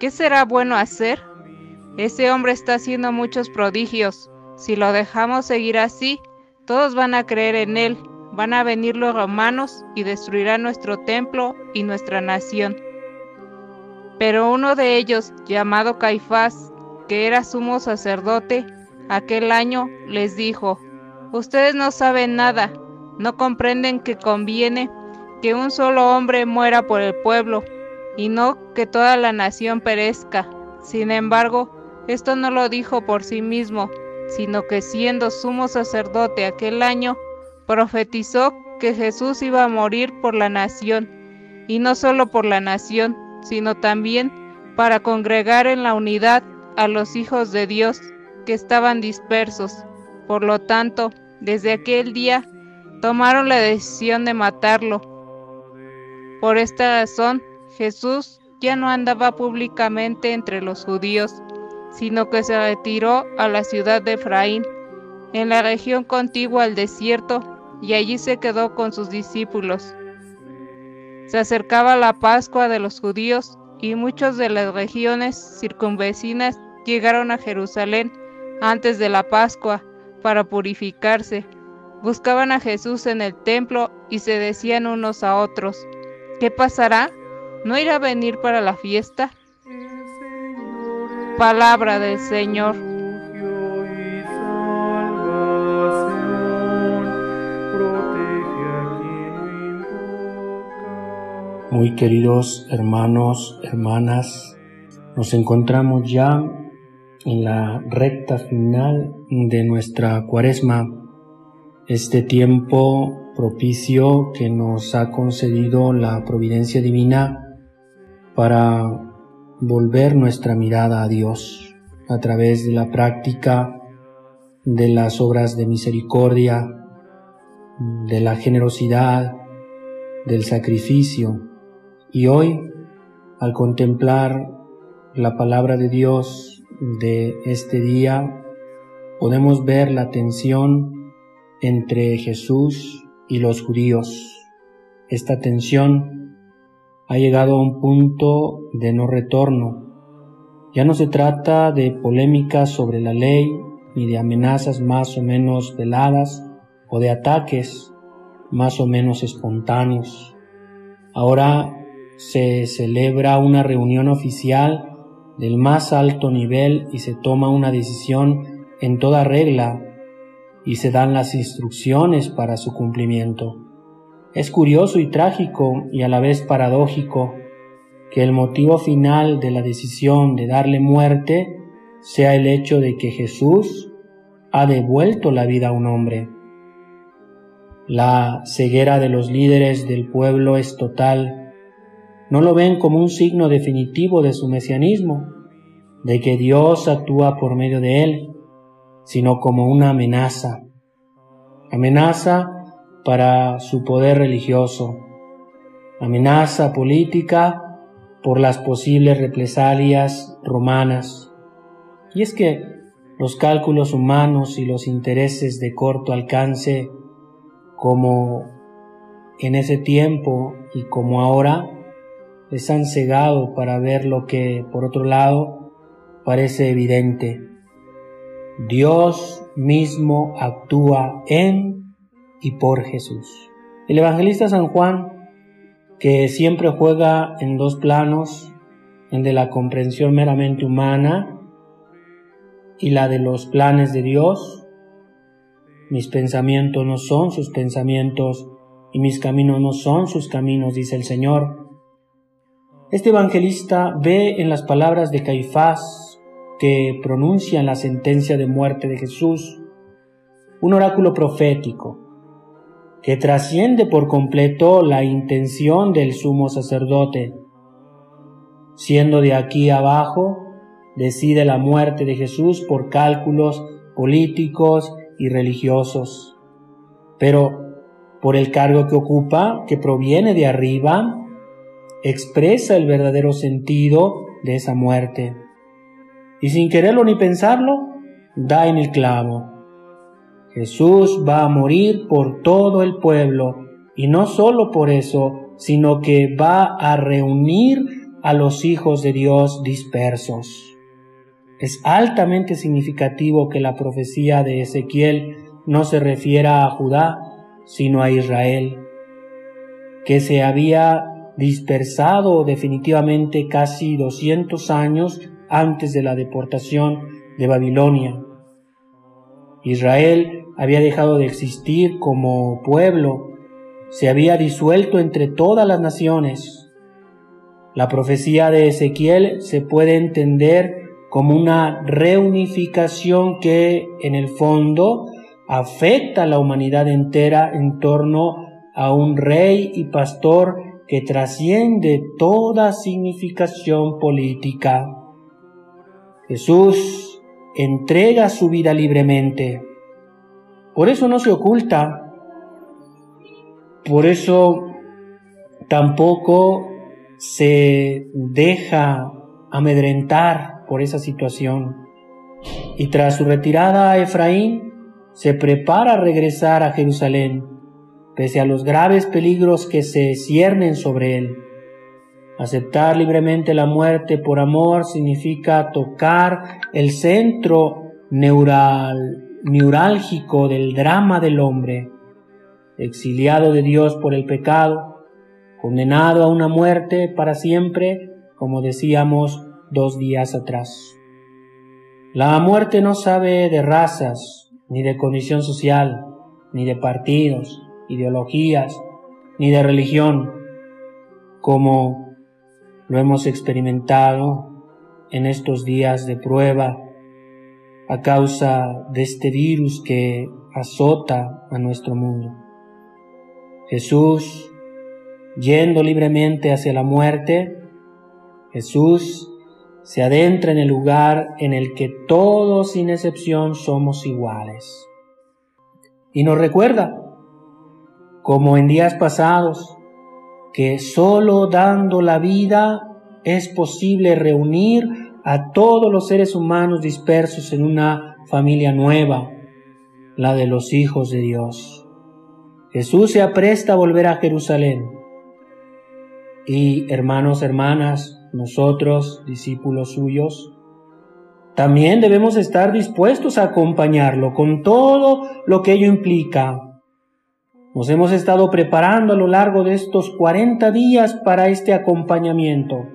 ¿qué será bueno hacer? Ese hombre está haciendo muchos prodigios. Si lo dejamos seguir así, todos van a creer en él, van a venir los romanos y destruirán nuestro templo y nuestra nación. Pero uno de ellos, llamado Caifás, que era sumo sacerdote, aquel año les dijo, Ustedes no saben nada, no comprenden que conviene que un solo hombre muera por el pueblo, y no que toda la nación perezca. Sin embargo, esto no lo dijo por sí mismo, sino que siendo sumo sacerdote aquel año, profetizó que Jesús iba a morir por la nación, y no solo por la nación, sino también para congregar en la unidad a los hijos de Dios que estaban dispersos. Por lo tanto, desde aquel día tomaron la decisión de matarlo. Por esta razón, Jesús ya no andaba públicamente entre los judíos, sino que se retiró a la ciudad de Efraín, en la región contigua al desierto, y allí se quedó con sus discípulos. Se acercaba la Pascua de los judíos y muchos de las regiones circunvecinas llegaron a Jerusalén antes de la Pascua para purificarse. Buscaban a Jesús en el templo y se decían unos a otros, ¿qué pasará? ¿No irá a venir para la fiesta? Palabra del Señor. Muy queridos hermanos, hermanas, nos encontramos ya en la recta final de nuestra cuaresma, este tiempo propicio que nos ha concedido la providencia divina para volver nuestra mirada a Dios a través de la práctica de las obras de misericordia, de la generosidad, del sacrificio, y hoy, al contemplar la palabra de Dios de este día, podemos ver la tensión entre Jesús y los judíos. Esta tensión ha llegado a un punto de no retorno. Ya no se trata de polémicas sobre la ley, ni de amenazas más o menos veladas, o de ataques más o menos espontáneos. Ahora se celebra una reunión oficial del más alto nivel y se toma una decisión en toda regla y se dan las instrucciones para su cumplimiento. Es curioso y trágico y a la vez paradójico que el motivo final de la decisión de darle muerte sea el hecho de que Jesús ha devuelto la vida a un hombre. La ceguera de los líderes del pueblo es total no lo ven como un signo definitivo de su mesianismo, de que Dios actúa por medio de él, sino como una amenaza, amenaza para su poder religioso, amenaza política por las posibles represalias romanas. Y es que los cálculos humanos y los intereses de corto alcance, como en ese tiempo y como ahora, les han cegado para ver lo que, por otro lado, parece evidente. Dios mismo actúa en y por Jesús. El evangelista San Juan, que siempre juega en dos planos, el de la comprensión meramente humana y la de los planes de Dios, mis pensamientos no son sus pensamientos y mis caminos no son sus caminos, dice el Señor. Este evangelista ve en las palabras de Caifás que pronuncian la sentencia de muerte de Jesús un oráculo profético que trasciende por completo la intención del sumo sacerdote. siendo de aquí abajo, decide la muerte de Jesús por cálculos políticos y religiosos. Pero por el cargo que ocupa, que proviene de arriba, expresa el verdadero sentido de esa muerte. Y sin quererlo ni pensarlo, da en el clavo. Jesús va a morir por todo el pueblo, y no solo por eso, sino que va a reunir a los hijos de Dios dispersos. Es altamente significativo que la profecía de Ezequiel no se refiera a Judá, sino a Israel, que se había dispersado definitivamente casi 200 años antes de la deportación de Babilonia. Israel había dejado de existir como pueblo, se había disuelto entre todas las naciones. La profecía de Ezequiel se puede entender como una reunificación que en el fondo afecta a la humanidad entera en torno a un rey y pastor que trasciende toda significación política. Jesús entrega su vida libremente. Por eso no se oculta. Por eso tampoco se deja amedrentar por esa situación. Y tras su retirada a Efraín, se prepara a regresar a Jerusalén, pese a los graves peligros que se ciernen sobre él. Aceptar libremente la muerte por amor significa tocar el centro neural, neurálgico del drama del hombre, exiliado de Dios por el pecado, condenado a una muerte para siempre, como decíamos, dos días atrás. La muerte no sabe de razas, ni de condición social, ni de partidos, ideologías, ni de religión, como lo hemos experimentado en estos días de prueba a causa de este virus que azota a nuestro mundo. Jesús, yendo libremente hacia la muerte, Jesús se adentra en el lugar en el que todos sin excepción somos iguales. Y nos recuerda, como en días pasados, que solo dando la vida es posible reunir a todos los seres humanos dispersos en una familia nueva, la de los hijos de Dios. Jesús se apresta a volver a Jerusalén. Y hermanos, hermanas, nosotros, discípulos suyos, también debemos estar dispuestos a acompañarlo con todo lo que ello implica. Nos hemos estado preparando a lo largo de estos 40 días para este acompañamiento,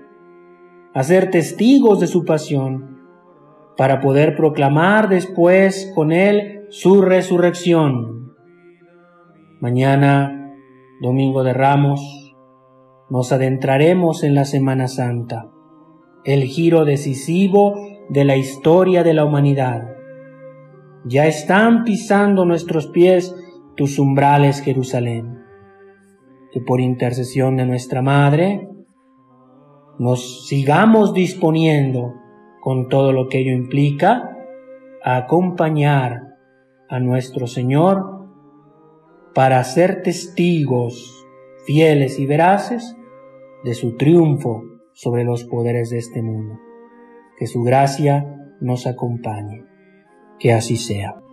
a ser testigos de su pasión, para poder proclamar después con él su resurrección. Mañana, domingo de Ramos, nos adentraremos en la Semana Santa, el giro decisivo de la historia de la humanidad. Ya están pisando nuestros pies tus umbrales, Jerusalén. Que por intercesión de nuestra Madre nos sigamos disponiendo con todo lo que ello implica a acompañar a nuestro Señor para ser testigos fieles y veraces de su triunfo sobre los poderes de este mundo. Que su gracia nos acompañe. Que así sea.